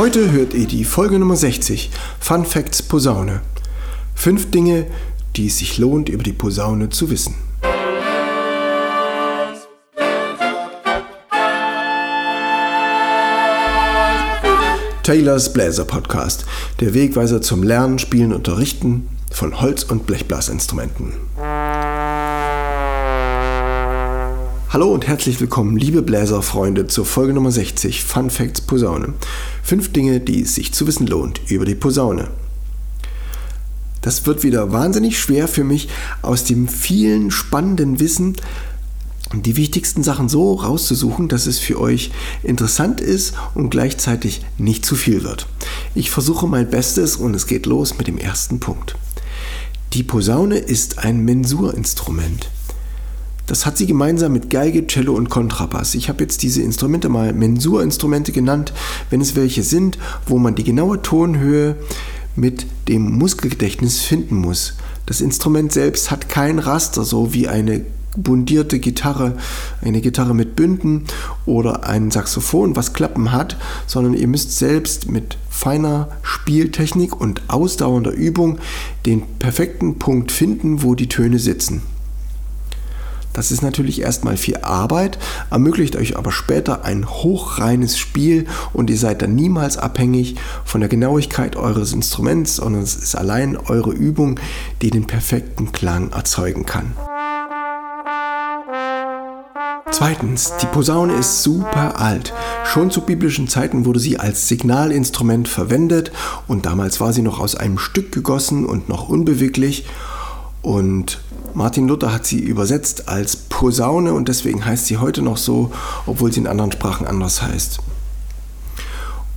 Heute hört ihr die Folge Nummer 60, Fun Facts Posaune. Fünf Dinge, die es sich lohnt, über die Posaune zu wissen. Taylors Bläser Podcast, der Wegweiser zum Lernen, Spielen, Unterrichten von Holz- und Blechblasinstrumenten. Hallo und herzlich willkommen, liebe Bläserfreunde, zur Folge Nummer 60 Fun Facts Posaune. Fünf Dinge, die es sich zu wissen lohnt über die Posaune. Das wird wieder wahnsinnig schwer für mich, aus dem vielen spannenden Wissen die wichtigsten Sachen so rauszusuchen, dass es für euch interessant ist und gleichzeitig nicht zu viel wird. Ich versuche mein Bestes und es geht los mit dem ersten Punkt. Die Posaune ist ein Mensurinstrument. Das hat sie gemeinsam mit Geige, Cello und Kontrabass. Ich habe jetzt diese Instrumente mal Mensurinstrumente genannt, wenn es welche sind, wo man die genaue Tonhöhe mit dem Muskelgedächtnis finden muss. Das Instrument selbst hat kein Raster, so wie eine bundierte Gitarre, eine Gitarre mit Bünden oder ein Saxophon, was Klappen hat, sondern ihr müsst selbst mit feiner Spieltechnik und ausdauernder Übung den perfekten Punkt finden, wo die Töne sitzen. Das ist natürlich erstmal viel Arbeit, ermöglicht euch aber später ein hochreines Spiel und ihr seid dann niemals abhängig von der Genauigkeit eures Instruments, sondern es ist allein eure Übung, die den perfekten Klang erzeugen kann. Zweitens, die Posaune ist super alt. Schon zu biblischen Zeiten wurde sie als Signalinstrument verwendet und damals war sie noch aus einem Stück gegossen und noch unbeweglich und Martin Luther hat sie übersetzt als Posaune und deswegen heißt sie heute noch so, obwohl sie in anderen Sprachen anders heißt.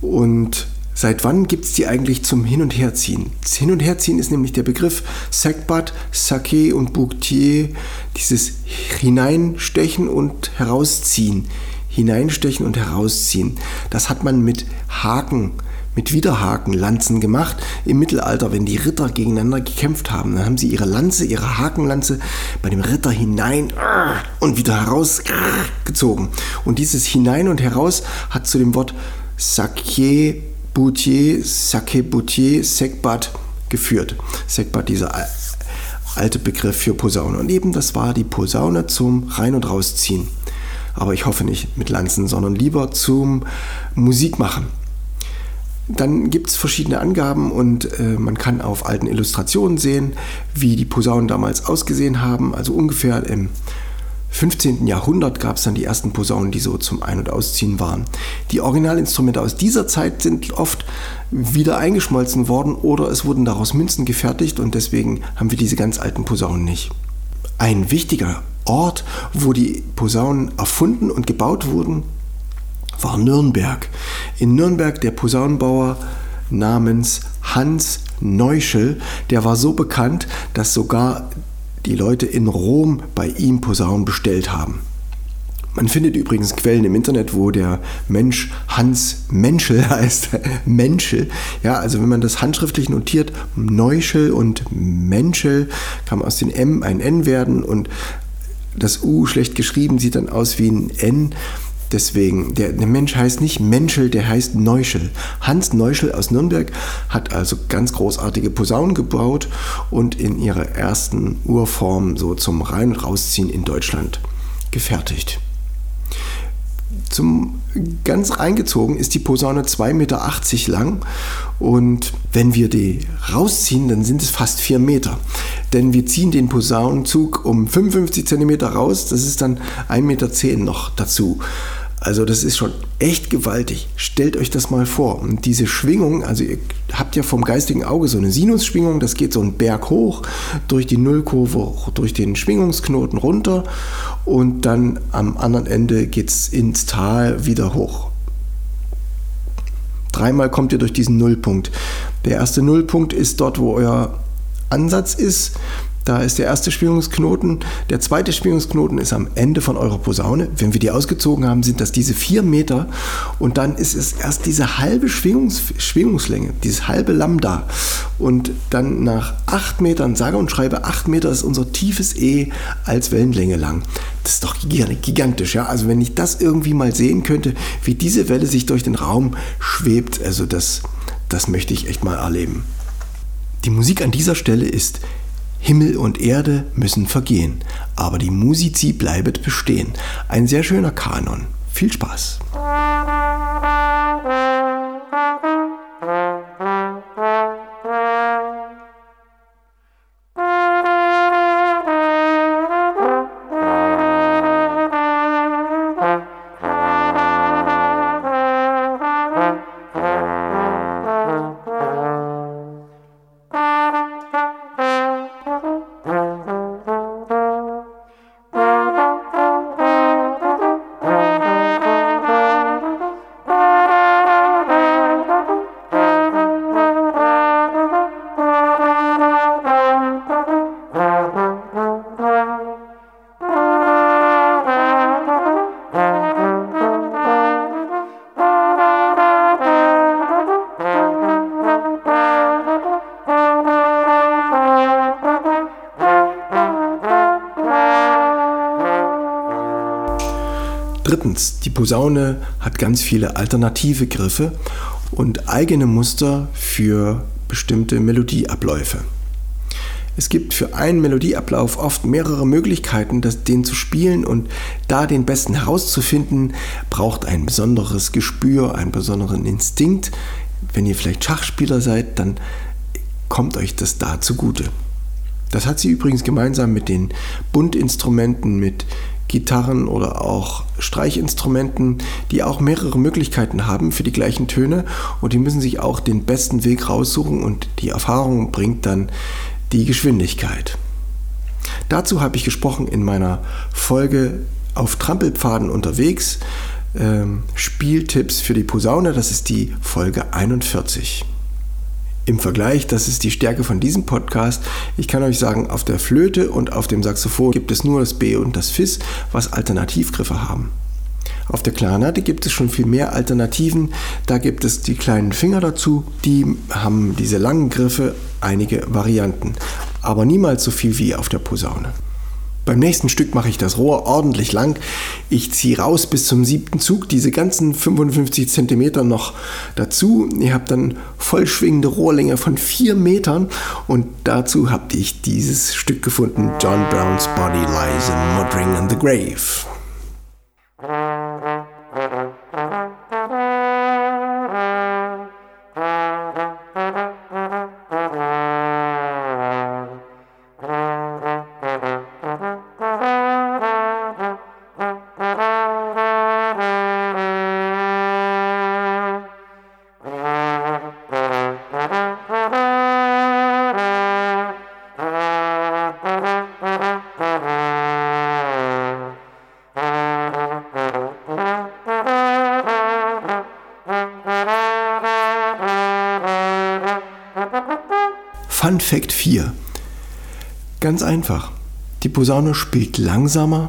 Und seit wann gibt es die eigentlich zum Hin- und Herziehen? Das Hin- und Herziehen ist nämlich der Begriff Sekbat, Sake und Boutier, dieses Hineinstechen und Herausziehen. Hineinstechen und herausziehen. Das hat man mit Haken mit Widerhakenlanzen gemacht. Im Mittelalter, wenn die Ritter gegeneinander gekämpft haben, dann haben sie ihre Lanze, ihre Hakenlanze bei dem Ritter hinein und wieder herausgezogen. Und dieses hinein und heraus hat zu dem Wort Sake Boutier, Sake Boutier, Sekbat geführt. Sekbat, dieser alte Begriff für Posaune. Und eben das war die Posaune zum Rein- und Rausziehen. Aber ich hoffe nicht mit Lanzen, sondern lieber zum Musikmachen. Dann gibt es verschiedene Angaben und äh, man kann auf alten Illustrationen sehen, wie die Posaunen damals ausgesehen haben. Also ungefähr im 15. Jahrhundert gab es dann die ersten Posaunen, die so zum Ein- und Ausziehen waren. Die Originalinstrumente aus dieser Zeit sind oft wieder eingeschmolzen worden oder es wurden daraus Münzen gefertigt und deswegen haben wir diese ganz alten Posaunen nicht. Ein wichtiger Ort, wo die Posaunen erfunden und gebaut wurden, war Nürnberg. In Nürnberg der Posaunenbauer namens Hans Neuschel, der war so bekannt, dass sogar die Leute in Rom bei ihm Posaunen bestellt haben. Man findet übrigens Quellen im Internet, wo der Mensch Hans Menschel heißt. Menschel. Ja, also wenn man das handschriftlich notiert, Neuschel und Menschel, kann aus den M ein N werden und das U schlecht geschrieben sieht dann aus wie ein N. Deswegen, der, der, Mensch heißt nicht Menschel, der heißt Neuschel. Hans Neuschel aus Nürnberg hat also ganz großartige Posaunen gebaut und in ihrer ersten Urform so zum Rein- und Rausziehen in Deutschland gefertigt. Zum ganz reingezogen ist die Posaune 2,80 Meter lang und wenn wir die rausziehen, dann sind es fast 4 Meter. Denn wir ziehen den Posaunenzug um 55 cm raus, das ist dann 1,10 Meter noch dazu. Also das ist schon echt gewaltig. Stellt euch das mal vor. Und diese Schwingung, also ihr habt ja vom geistigen Auge so eine Sinusschwingung, das geht so einen Berg hoch, durch die Nullkurve, durch den Schwingungsknoten runter und dann am anderen Ende geht es ins Tal wieder hoch. Dreimal kommt ihr durch diesen Nullpunkt. Der erste Nullpunkt ist dort, wo euer Ansatz ist. Da ist der erste Schwingungsknoten. Der zweite Schwingungsknoten ist am Ende von eurer Posaune. Wenn wir die ausgezogen haben, sind das diese vier Meter. Und dann ist es erst diese halbe Schwingungs Schwingungslänge, dieses halbe Lambda. Und dann nach acht Metern, sage und schreibe, acht Meter ist unser tiefes E als Wellenlänge lang. Das ist doch gigantisch, ja. Also wenn ich das irgendwie mal sehen könnte, wie diese Welle sich durch den Raum schwebt, also das, das möchte ich echt mal erleben. Die Musik an dieser Stelle ist Himmel und Erde müssen vergehen, aber die Musici bleibet bestehen. Ein sehr schöner Kanon. Viel Spaß! Drittens, die Posaune hat ganz viele alternative Griffe und eigene Muster für bestimmte Melodieabläufe. Es gibt für einen Melodieablauf oft mehrere Möglichkeiten, das, den zu spielen und da den besten herauszufinden, braucht ein besonderes Gespür, einen besonderen Instinkt. Wenn ihr vielleicht Schachspieler seid, dann kommt euch das da zugute. Das hat sie übrigens gemeinsam mit den Bundinstrumenten, mit Gitarren oder auch Streichinstrumenten, die auch mehrere Möglichkeiten haben für die gleichen Töne und die müssen sich auch den besten Weg raussuchen und die Erfahrung bringt dann die Geschwindigkeit. Dazu habe ich gesprochen in meiner Folge auf Trampelpfaden unterwegs. Ähm, Spieltipps für die Posaune, das ist die Folge 41 im Vergleich, das ist die Stärke von diesem Podcast. Ich kann euch sagen, auf der Flöte und auf dem Saxophon gibt es nur das B und das Fis, was Alternativgriffe haben. Auf der Klarinette gibt es schon viel mehr Alternativen. Da gibt es die kleinen Finger dazu, die haben diese langen Griffe, einige Varianten, aber niemals so viel wie auf der Posaune. Beim nächsten Stück mache ich das Rohr ordentlich lang. Ich ziehe raus bis zum siebten Zug diese ganzen 55 cm noch dazu. Ihr habt dann vollschwingende Rohrlänge von 4 Metern und dazu habt ich dieses Stück gefunden. John Brown's Body Lies in Muttering in the Grave. Fun Fact 4. Ganz einfach. Die Posaune spielt langsamer.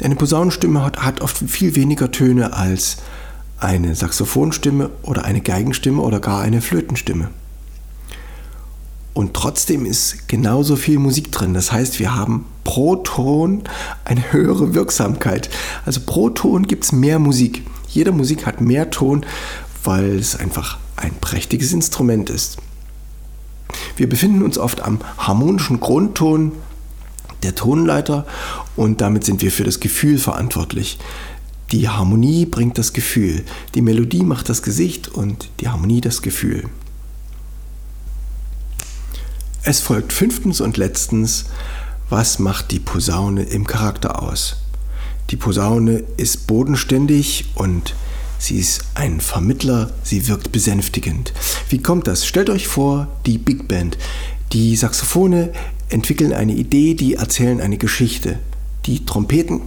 Eine Posaunenstimme hat, hat oft viel weniger Töne als eine Saxophonstimme oder eine Geigenstimme oder gar eine Flötenstimme. Und trotzdem ist genauso viel Musik drin. Das heißt, wir haben pro Ton eine höhere Wirksamkeit. Also pro Ton gibt es mehr Musik. Jede Musik hat mehr Ton, weil es einfach ein prächtiges Instrument ist. Wir befinden uns oft am harmonischen Grundton der Tonleiter und damit sind wir für das Gefühl verantwortlich. Die Harmonie bringt das Gefühl, die Melodie macht das Gesicht und die Harmonie das Gefühl. Es folgt fünftens und letztens, was macht die Posaune im Charakter aus? Die Posaune ist bodenständig und Sie ist ein Vermittler, sie wirkt besänftigend. Wie kommt das? Stellt euch vor, die Big Band. Die Saxophone entwickeln eine Idee, die erzählen eine Geschichte. Die Trompeten,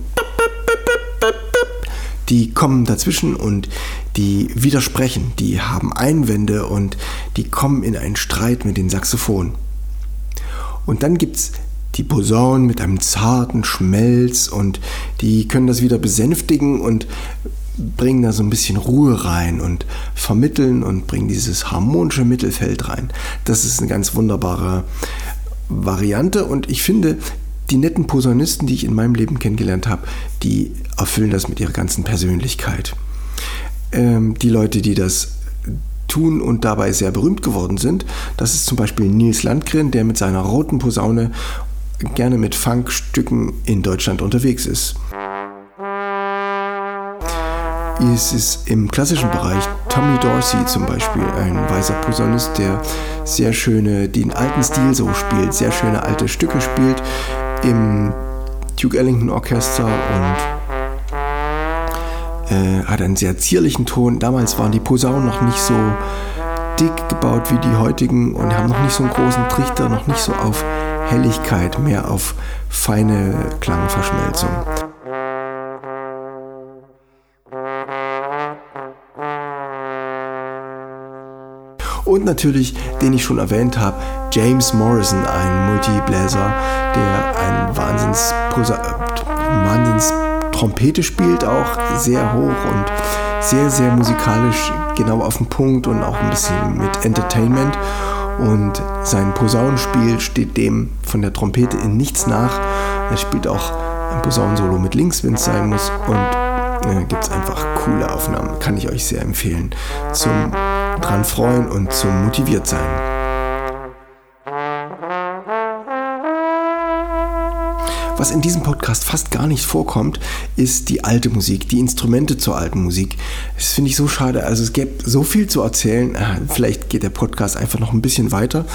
die kommen dazwischen und die widersprechen, die haben Einwände und die kommen in einen Streit mit den Saxophonen. Und dann gibt es die Posaunen mit einem zarten Schmelz und die können das wieder besänftigen und bringen da so ein bisschen Ruhe rein und vermitteln und bringen dieses harmonische Mittelfeld rein. Das ist eine ganz wunderbare Variante und ich finde, die netten Posaunisten, die ich in meinem Leben kennengelernt habe, die erfüllen das mit ihrer ganzen Persönlichkeit. Ähm, die Leute, die das tun und dabei sehr berühmt geworden sind, das ist zum Beispiel Nils Landgren, der mit seiner roten Posaune gerne mit Funkstücken in Deutschland unterwegs ist. Es ist im klassischen Bereich Tommy Dorsey zum Beispiel, ein weißer Posaunist, der sehr schöne, den alten Stil so spielt, sehr schöne alte Stücke spielt im Duke Ellington Orchester und äh, hat einen sehr zierlichen Ton. Damals waren die Posaunen noch nicht so dick gebaut wie die heutigen und haben noch nicht so einen großen Trichter, noch nicht so auf Helligkeit, mehr auf feine Klangverschmelzung. Und natürlich, den ich schon erwähnt habe, James Morrison, ein Multibläser, der ein Wahnsinns, Wahnsinns Trompete spielt, auch sehr hoch und sehr, sehr musikalisch, genau auf den Punkt und auch ein bisschen mit Entertainment. Und sein Posaunenspiel steht dem von der Trompete in nichts nach. Er spielt auch ein Posaunensolo mit links, wenn es sein muss. Und äh, gibt es einfach coole Aufnahmen. Kann ich euch sehr empfehlen. Zum dran freuen und zum motiviert sein. Was in diesem Podcast fast gar nicht vorkommt, ist die alte Musik, die Instrumente zur alten Musik. Das finde ich so schade. Also es gäbe so viel zu erzählen. Äh, vielleicht geht der Podcast einfach noch ein bisschen weiter.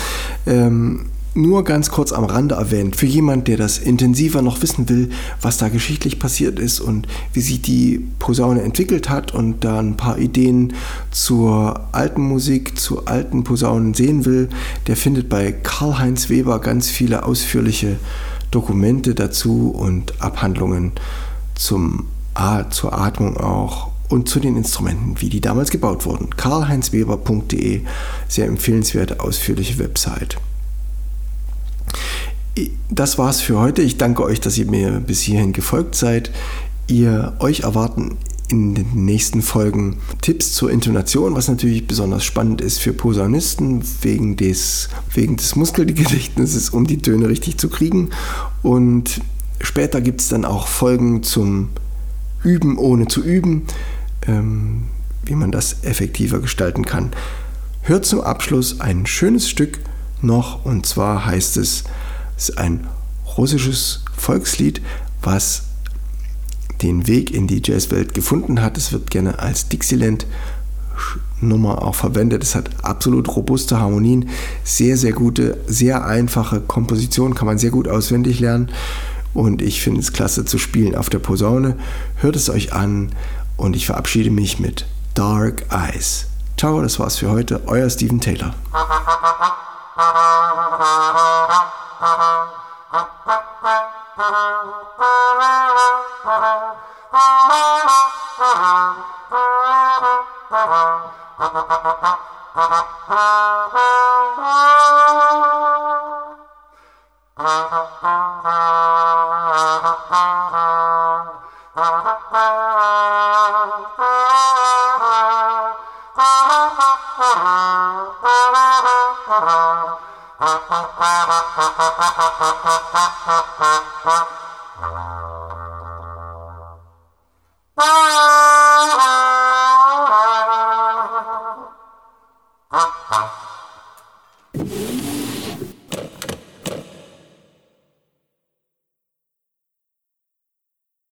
Ähm, nur ganz kurz am Rande erwähnt, für jemand, der das intensiver noch wissen will, was da geschichtlich passiert ist und wie sich die Posaune entwickelt hat und da ein paar Ideen zur alten Musik, zu alten Posaunen sehen will, der findet bei Karl-Heinz Weber ganz viele ausführliche Dokumente dazu und Abhandlungen zum zur Atmung auch und zu den Instrumenten, wie die damals gebaut wurden. karlheinzweber.de, sehr empfehlenswerte, ausführliche Website das war's für heute. Ich danke euch, dass ihr mir bis hierhin gefolgt seid. Ihr euch erwarten in den nächsten Folgen Tipps zur Intonation, was natürlich besonders spannend ist für Posaunisten wegen des, wegen des Muskelgedächtnisses, um die Töne richtig zu kriegen. Und später gibt es dann auch Folgen zum Üben ohne zu üben, ähm, wie man das effektiver gestalten kann. Hört zum Abschluss ein schönes Stück noch und zwar heißt es ist ein russisches Volkslied, was den Weg in die Jazzwelt gefunden hat. Es wird gerne als Dixieland Nummer auch verwendet. Es hat absolut robuste Harmonien, sehr, sehr gute, sehr einfache Komposition, kann man sehr gut auswendig lernen. Und ich finde es klasse zu spielen auf der Posaune. Hört es euch an und ich verabschiede mich mit Dark Eyes. Ciao, das war's für heute. Euer Steven Taylor. Ah Ah